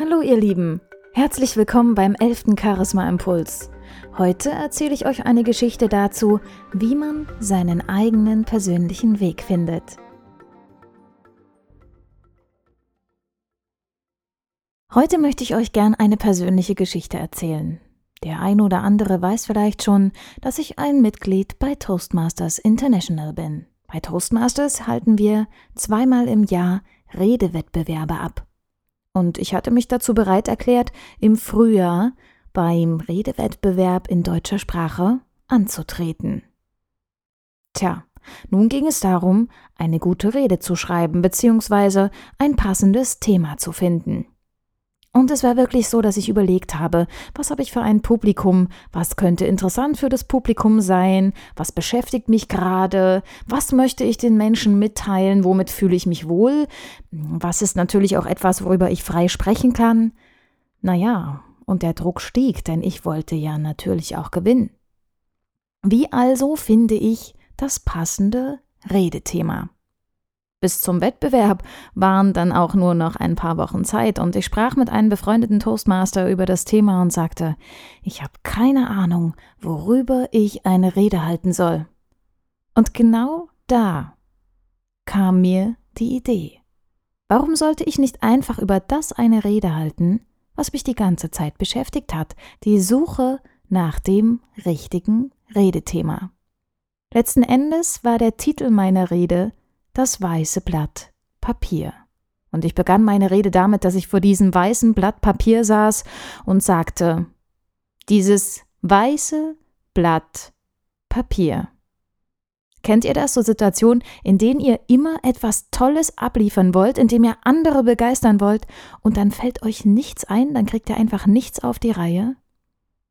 Hallo ihr Lieben, herzlich willkommen beim 11. Charisma Impuls. Heute erzähle ich euch eine Geschichte dazu, wie man seinen eigenen persönlichen Weg findet. Heute möchte ich euch gern eine persönliche Geschichte erzählen. Der ein oder andere weiß vielleicht schon, dass ich ein Mitglied bei Toastmasters International bin. Bei Toastmasters halten wir zweimal im Jahr Redewettbewerbe ab. Und ich hatte mich dazu bereit erklärt, im Frühjahr beim Redewettbewerb in deutscher Sprache anzutreten. Tja, nun ging es darum, eine gute Rede zu schreiben bzw. ein passendes Thema zu finden. Und es war wirklich so, dass ich überlegt habe, was habe ich für ein Publikum, was könnte interessant für das Publikum sein, was beschäftigt mich gerade, was möchte ich den Menschen mitteilen, womit fühle ich mich wohl, was ist natürlich auch etwas, worüber ich frei sprechen kann. Naja, und der Druck stieg, denn ich wollte ja natürlich auch gewinnen. Wie also finde ich das passende Redethema? Bis zum Wettbewerb waren dann auch nur noch ein paar Wochen Zeit und ich sprach mit einem befreundeten Toastmaster über das Thema und sagte, ich habe keine Ahnung, worüber ich eine Rede halten soll. Und genau da kam mir die Idee. Warum sollte ich nicht einfach über das eine Rede halten, was mich die ganze Zeit beschäftigt hat, die Suche nach dem richtigen Redethema. Letzten Endes war der Titel meiner Rede das weiße Blatt Papier. Und ich begann meine Rede damit, dass ich vor diesem weißen Blatt Papier saß und sagte, dieses weiße Blatt Papier. Kennt ihr das, so Situationen, in denen ihr immer etwas Tolles abliefern wollt, in dem ihr andere begeistern wollt und dann fällt euch nichts ein, dann kriegt ihr einfach nichts auf die Reihe?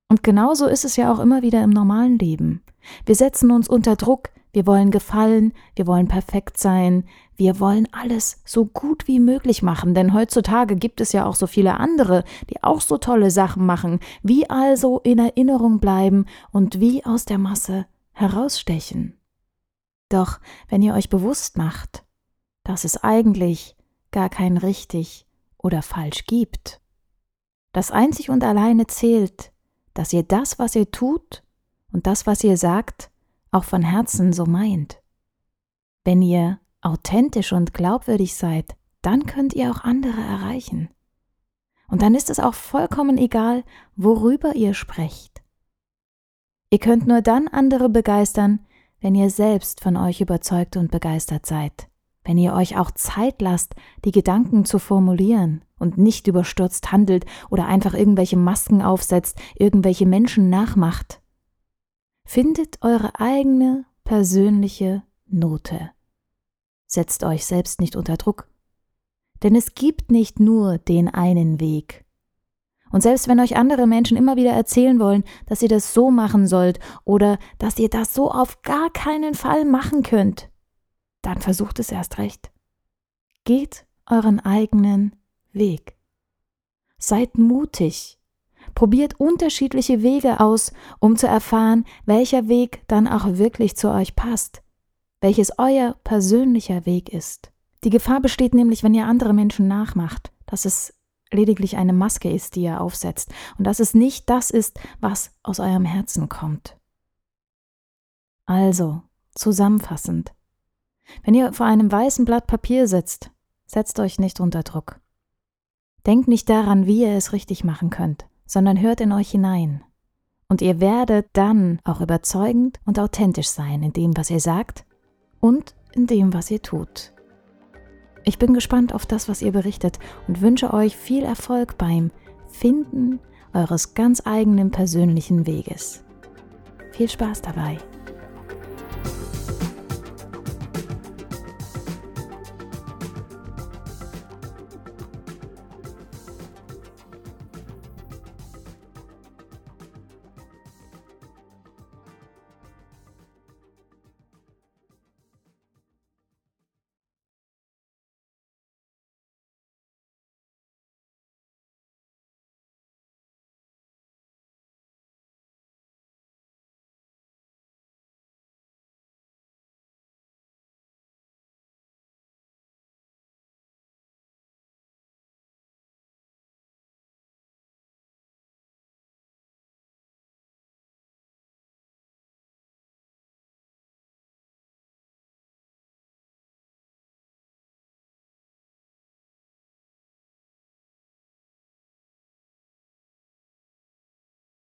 Und genauso ist es ja auch immer wieder im normalen Leben. Wir setzen uns unter Druck, wir wollen gefallen, wir wollen perfekt sein, wir wollen alles so gut wie möglich machen, denn heutzutage gibt es ja auch so viele andere, die auch so tolle Sachen machen. Wie also in Erinnerung bleiben und wie aus der Masse herausstechen? Doch wenn ihr euch bewusst macht, dass es eigentlich gar kein richtig oder falsch gibt, das einzig und alleine zählt, dass ihr das, was ihr tut und das, was ihr sagt, auch von Herzen so meint. Wenn ihr authentisch und glaubwürdig seid, dann könnt ihr auch andere erreichen. Und dann ist es auch vollkommen egal, worüber ihr sprecht. Ihr könnt nur dann andere begeistern, wenn ihr selbst von euch überzeugt und begeistert seid, wenn ihr euch auch Zeit lasst, die Gedanken zu formulieren und nicht überstürzt handelt oder einfach irgendwelche Masken aufsetzt, irgendwelche Menschen nachmacht. Findet eure eigene persönliche Note. Setzt euch selbst nicht unter Druck. Denn es gibt nicht nur den einen Weg. Und selbst wenn euch andere Menschen immer wieder erzählen wollen, dass ihr das so machen sollt oder dass ihr das so auf gar keinen Fall machen könnt, dann versucht es erst recht. Geht euren eigenen Weg. Seid mutig Probiert unterschiedliche Wege aus, um zu erfahren, welcher Weg dann auch wirklich zu euch passt, welches euer persönlicher Weg ist. Die Gefahr besteht nämlich, wenn ihr andere Menschen nachmacht, dass es lediglich eine Maske ist, die ihr aufsetzt, und dass es nicht das ist, was aus eurem Herzen kommt. Also, zusammenfassend, wenn ihr vor einem weißen Blatt Papier sitzt, setzt euch nicht unter Druck. Denkt nicht daran, wie ihr es richtig machen könnt sondern hört in euch hinein. Und ihr werdet dann auch überzeugend und authentisch sein in dem, was ihr sagt und in dem, was ihr tut. Ich bin gespannt auf das, was ihr berichtet und wünsche euch viel Erfolg beim Finden eures ganz eigenen persönlichen Weges. Viel Spaß dabei!